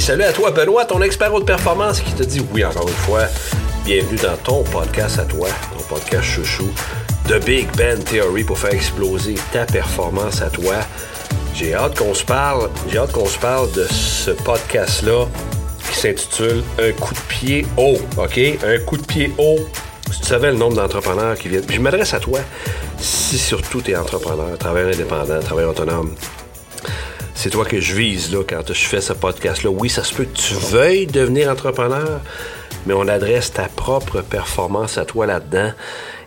Salut à toi, Benoît, ton expert haute performance qui te dit oui encore une fois. Bienvenue dans ton podcast à toi, ton podcast chouchou, The Big Ben Theory pour faire exploser ta performance à toi. J'ai hâte qu'on se parle, j'ai hâte qu'on se parle de ce podcast-là qui s'intitule Un coup de pied haut, OK? Un coup de pied haut. Si tu savais le nombre d'entrepreneurs qui viennent. je m'adresse à toi si surtout tu es entrepreneur, travailleur indépendant, travailleur autonome. C'est toi que je vise là, quand je fais ce podcast-là. Oui, ça se peut que tu veuilles devenir entrepreneur, mais on adresse ta propre performance à toi là-dedans.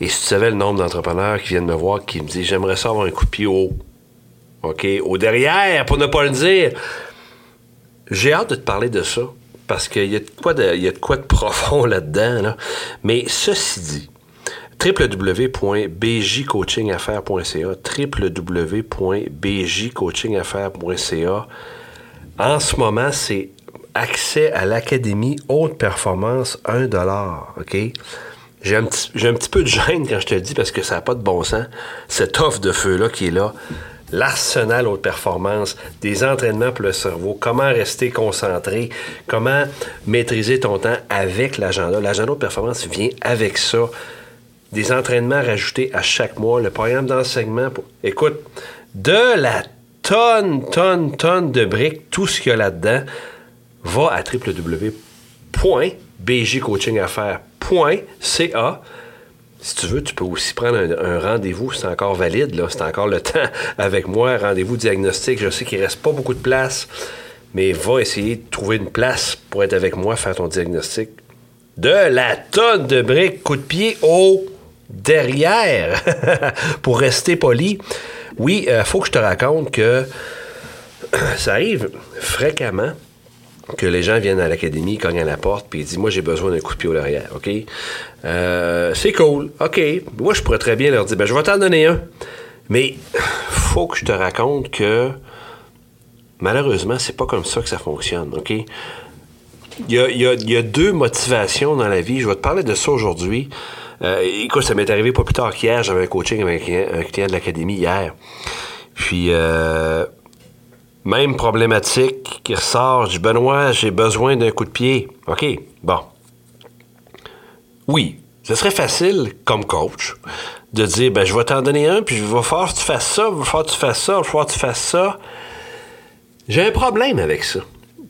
Et si tu savais le nombre d'entrepreneurs qui viennent me voir, qui me disent J'aimerais ça avoir un coup de pied haut. OK? Au derrière, pour ne pas le dire. J'ai hâte de te parler de ça. Parce qu'il y, a de quoi de, y a de quoi de profond là-dedans. Là. Mais ceci dit, www.bjcoachingaffaires.ca www.bjcoachingaffaires.ca En ce moment, c'est accès à l'Académie Haute Performance 1 OK? J'ai un, petit, un petit peu de gêne quand je te le dis parce que ça n'a pas de bon sens. Cette offre de feu-là qui est là, l'arsenal haute performance, des entraînements pour le cerveau, comment rester concentré, comment maîtriser ton temps avec l'agenda. L'agenda haute performance vient avec ça. Des entraînements rajoutés à chaque mois, le programme d'enseignement. Pour... Écoute, de la tonne, tonne, tonne de briques, tout ce qu'il y a là-dedans, va à www.bjcoachingaffaires.ca si tu veux, tu peux aussi prendre un, rendez-vous, c'est encore valide, là, c'est encore le temps avec moi, rendez-vous diagnostic. Je sais qu'il ne reste pas beaucoup de place, mais va essayer de trouver une place pour être avec moi, faire ton diagnostic. De la tonne de briques, coup de pied au derrière, pour rester poli. Oui, il euh, faut que je te raconte que ça arrive fréquemment que les gens viennent à l'académie, cognent à la porte, puis ils disent Moi, j'ai besoin d'un coup de pied au derrière, OK? Euh, C'est cool, OK. Moi, je pourrais très bien leur dire ben, Je vais t'en donner un. Mais faut que je te raconte que malheureusement, c'est pas comme ça que ça fonctionne, OK? Il y, a, deux motivations dans la vie. Je vais te parler de ça aujourd'hui. Euh, écoute, ça m'est arrivé pas plus tard qu'hier. J'avais un coaching avec un client, de l'académie hier. Puis, euh, même problématique qui ressort. du Benoît, j'ai besoin d'un coup de pied. OK, bon. Oui, ce serait facile comme coach de dire ben, je vais t'en donner un, puis je vais faire que tu fasses ça, je vais faire que tu fasses ça, je vais faire que tu fasses ça. J'ai un problème avec ça.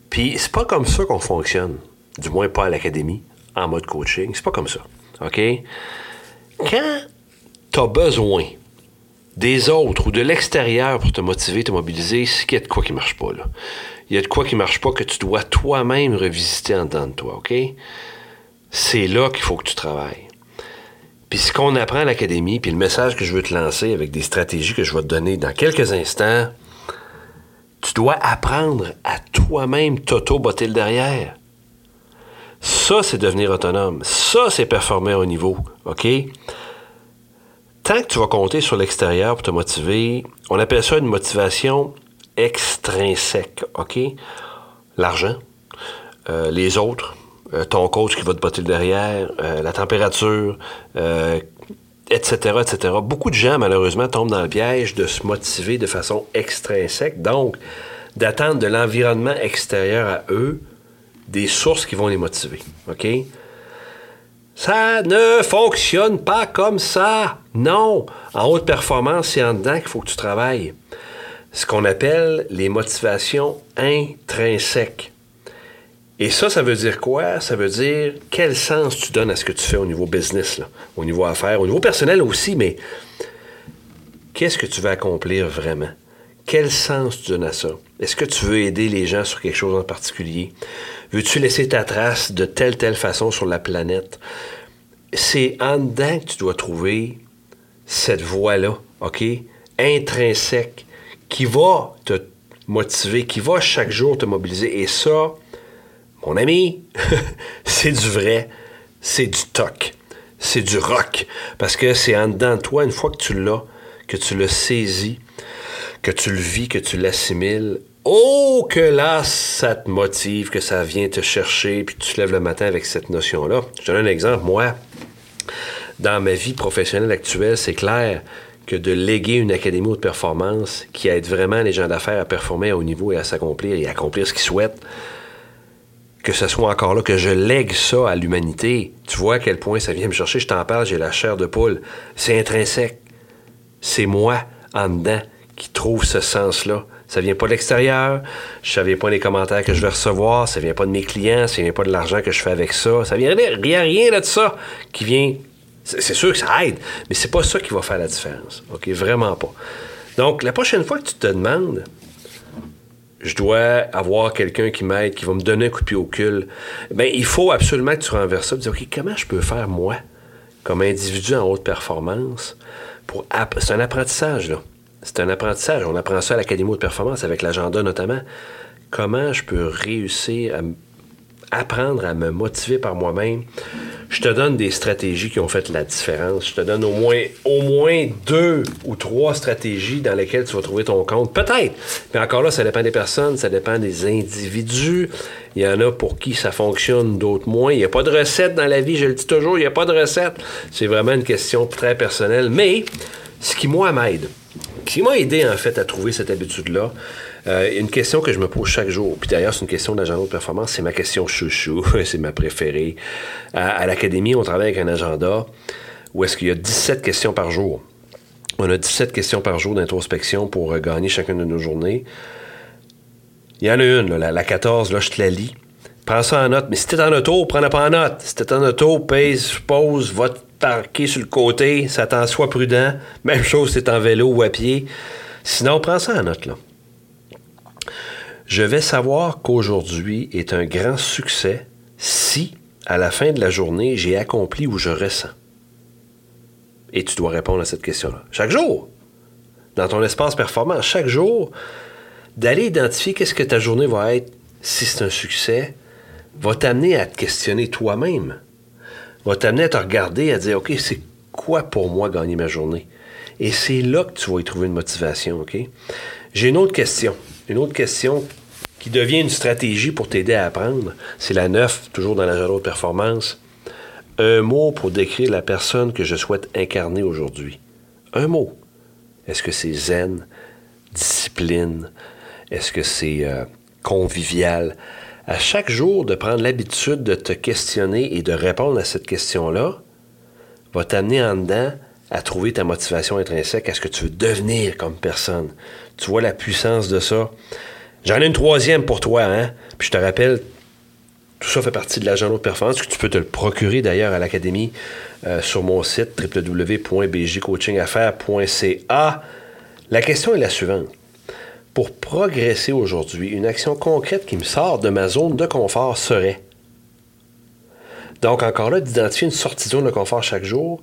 Puis c'est pas comme ça qu'on fonctionne. Du moins pas à l'académie, en mode coaching. C'est pas comme ça. OK? Quand tu as besoin des autres ou de l'extérieur pour te motiver, te mobiliser, c'est qu'il y a de quoi qui marche pas, là. Il y a de quoi qui marche pas que tu dois toi-même revisiter en dedans de toi, OK? C'est là qu'il faut que tu travailles. Puis ce qu'on apprend à l'académie, puis le message que je veux te lancer avec des stratégies que je vais te donner dans quelques instants, tu dois apprendre à toi-même t'auto-botter le derrière. Ça, c'est devenir autonome. Ça, c'est performer au niveau. OK? tant que tu vas compter sur l'extérieur pour te motiver, on appelle ça une motivation extrinsèque, OK? L'argent, euh, les autres, euh, ton coach qui va te botter derrière, euh, la température, etc., etc. Beaucoup de gens, malheureusement, tombent dans le piège de se motiver de façon extrinsèque, donc d'attendre de l'environnement extérieur à eux des sources qui vont les motiver, OK? Ça ne fonctionne pas comme ça. Non. En haute performance, c'est en dedans qu'il faut que tu travailles. Ce qu'on appelle les motivations intrinsèques. Et ça, ça veut dire quoi? Ça veut dire quel sens tu donnes à ce que tu fais au niveau business, au niveau affaires, au niveau personnel aussi, mais qu'est-ce que tu veux accomplir vraiment? Quel sens tu donnes à ça? Est-ce que tu veux aider les gens sur quelque chose en particulier? Veux-tu laisser ta trace de telle, telle façon sur la planète? C'est en dedans que tu dois trouver cette voie-là, OK? Intrinsèque, qui va te motiver, qui va chaque jour te mobiliser. Et ça, mon ami, c'est du vrai, c'est du toc, c'est du rock. Parce que c'est en dedans de toi, une fois que tu l'as, que tu le saisis, que tu le vis, que tu l'assimiles, Oh, que là, ça te motive, que ça vient te chercher, puis tu te lèves le matin avec cette notion-là. Je te donne un exemple. Moi, dans ma vie professionnelle actuelle, c'est clair que de léguer une académie haute performance qui aide vraiment les gens d'affaires à performer à haut niveau et à s'accomplir et à accomplir ce qu'ils souhaitent, que ce soit encore là, que je lègue ça à l'humanité. Tu vois à quel point ça vient me chercher, je t'en parle, j'ai la chair de poule. C'est intrinsèque. C'est moi, en dedans, qui trouve ce sens-là. Ça vient pas de l'extérieur, ça vient pas des commentaires que je vais recevoir, ça vient pas de mes clients, ça vient pas de l'argent que je fais avec ça, ça vient rien, rien de ça qui vient. C'est sûr que ça aide, mais c'est pas ça qui va faire la différence. OK? Vraiment pas. Donc, la prochaine fois que tu te demandes, je dois avoir quelqu'un qui m'aide, qui va me donner un coup de pied au cul, bien, il faut absolument que tu renverses ça et dire, OK, comment je peux faire, moi, comme individu en haute performance, pour... C'est un apprentissage, là. C'est un apprentissage. On apprend ça à l'Académie de performance avec l'agenda notamment. Comment je peux réussir à apprendre à me motiver par moi-même? Je te donne des stratégies qui ont fait la différence. Je te donne au moins, deux ou trois stratégies dans lesquelles tu vas trouver ton compte. Peut-être. Mais encore là, ça dépend des personnes, ça dépend des individus. Il y en a pour qui ça fonctionne, d'autres moins. Il n'y a pas de recette dans la vie, je le dis toujours, il n'y a pas de recette. C'est vraiment une question très personnelle. Mais ce qui, moi, m'aide, qui m'a aidé, en fait, à trouver cette habitude-là, euh, une question que je me pose chaque jour, puis d'ailleurs, c'est une question d'agenda de performance, c'est ma question chouchou, c'est ma préférée. À, l'Académie, on travaille avec un agenda où est-ce qu'il y a 17 questions par jour. On a 17 questions par jour d'introspection pour euh, gagner chacune de nos journées. Il y en a une, la, 14, là, je te la lis. Prends ça en note. Mais si t'es en auto, prends-la pas en note. Si t'es en auto, pèse, pose, va parquer sur le côté, ça t'en soit prudent. Même chose si t'es en vélo ou à pied. Sinon, prends ça en note, là. Je vais savoir qu'aujourd'hui est un grand succès si, à la fin de la journée, j'ai accompli ou je ressens. Et tu dois répondre à cette question-là. Chaque jour, dans ton espace performant, chaque jour, d'aller identifier qu'est-ce que ta journée va être si c'est un succès, va t'amener à te questionner toi-même. Va t'amener à te regarder, à dire, OK, c'est quoi pour moi gagner ma journée? Et c'est là que tu vas y trouver une motivation, OK? J'ai une autre question. Une autre question qui devient une stratégie pour t'aider à apprendre. C'est la neuf, toujours dans la de performance. Un mot pour décrire la personne que je souhaite incarner aujourd'hui. Un mot. Est-ce que c'est zen, discipline? Est-ce que c'est euh, convivial? À chaque jour, de prendre l'habitude de te questionner et de répondre à cette question-là va t'amener en dedans à trouver ta motivation intrinsèque, à ce que tu veux devenir comme personne. Tu vois la puissance de ça. J'en ai une troisième pour toi, hein? Puis je te rappelle, tout ça fait partie de l'agenda de performance, que tu peux te le procurer d'ailleurs à l'Académie euh, sur mon site www.bjcoachingaffaires.ca. La question est la suivante. Pour progresser aujourd'hui, une action concrète qui me sort de ma zone de confort serait. Donc, encore là, d'identifier une sortie de zone de confort chaque jour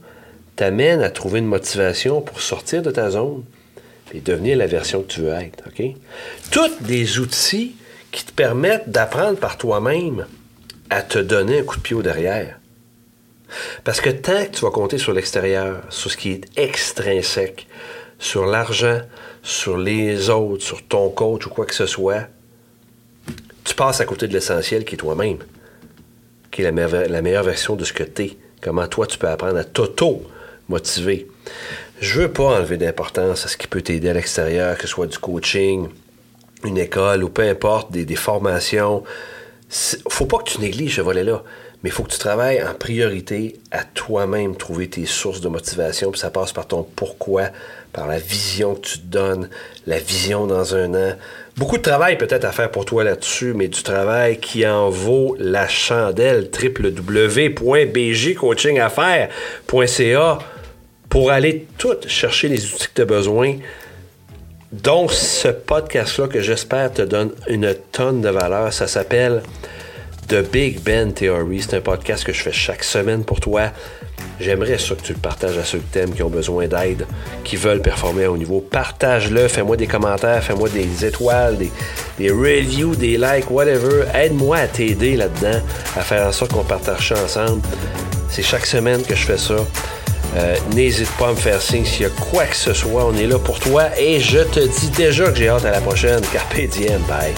t'amène à trouver une motivation pour sortir de ta zone, et devenir la version que tu veux être. Tous des outils qui te permettent d'apprendre par toi-même à te donner un coup de pied au derrière. Parce que tant que tu vas compter sur l'extérieur, sur ce qui est extrinsèque, sur l'argent, sur les autres, sur ton coach ou quoi que ce soit, tu passes à côté de l'essentiel qui est toi-même, qui est la, meilleure version de ce que tu es. Comment toi tu peux apprendre à t'auto-motiver. Je veux pas enlever d'importance à ce qui peut t'aider à l'extérieur, que ce soit du coaching, une école ou peu importe, des, formations. Faut pas que tu négliges ce volet-là, mais il faut que tu travailles en priorité à toi-même trouver tes sources de motivation, puis ça passe par ton pourquoi, par la vision que tu te donnes, la vision dans un an. Beaucoup de travail peut-être à faire pour toi là-dessus, mais du travail qui en vaut la chandelle. www.bjcoachingaffaires.ca pour aller tout chercher les outils que tu as besoin, dont ce podcast-là que j'espère te donne une tonne de valeur. Ça s'appelle The Big Ben Theory. C'est un podcast que je fais chaque semaine pour toi. J'aimerais ça que tu le partages à ceux que t'aimes, qui ont besoin d'aide, qui veulent performer à haut niveau. Partage-le, fais-moi des commentaires, fais-moi des étoiles, des, reviews, des likes, whatever. Aide-moi à t'aider là-dedans, à faire en sorte qu'on partage ça ensemble. C'est chaque semaine que je fais ça. Euh, n'hésite pas à me faire signe s'il y a quoi que ce soit. On est là pour toi et je te dis déjà que j'ai hâte à la prochaine. Carpe diem. Bye.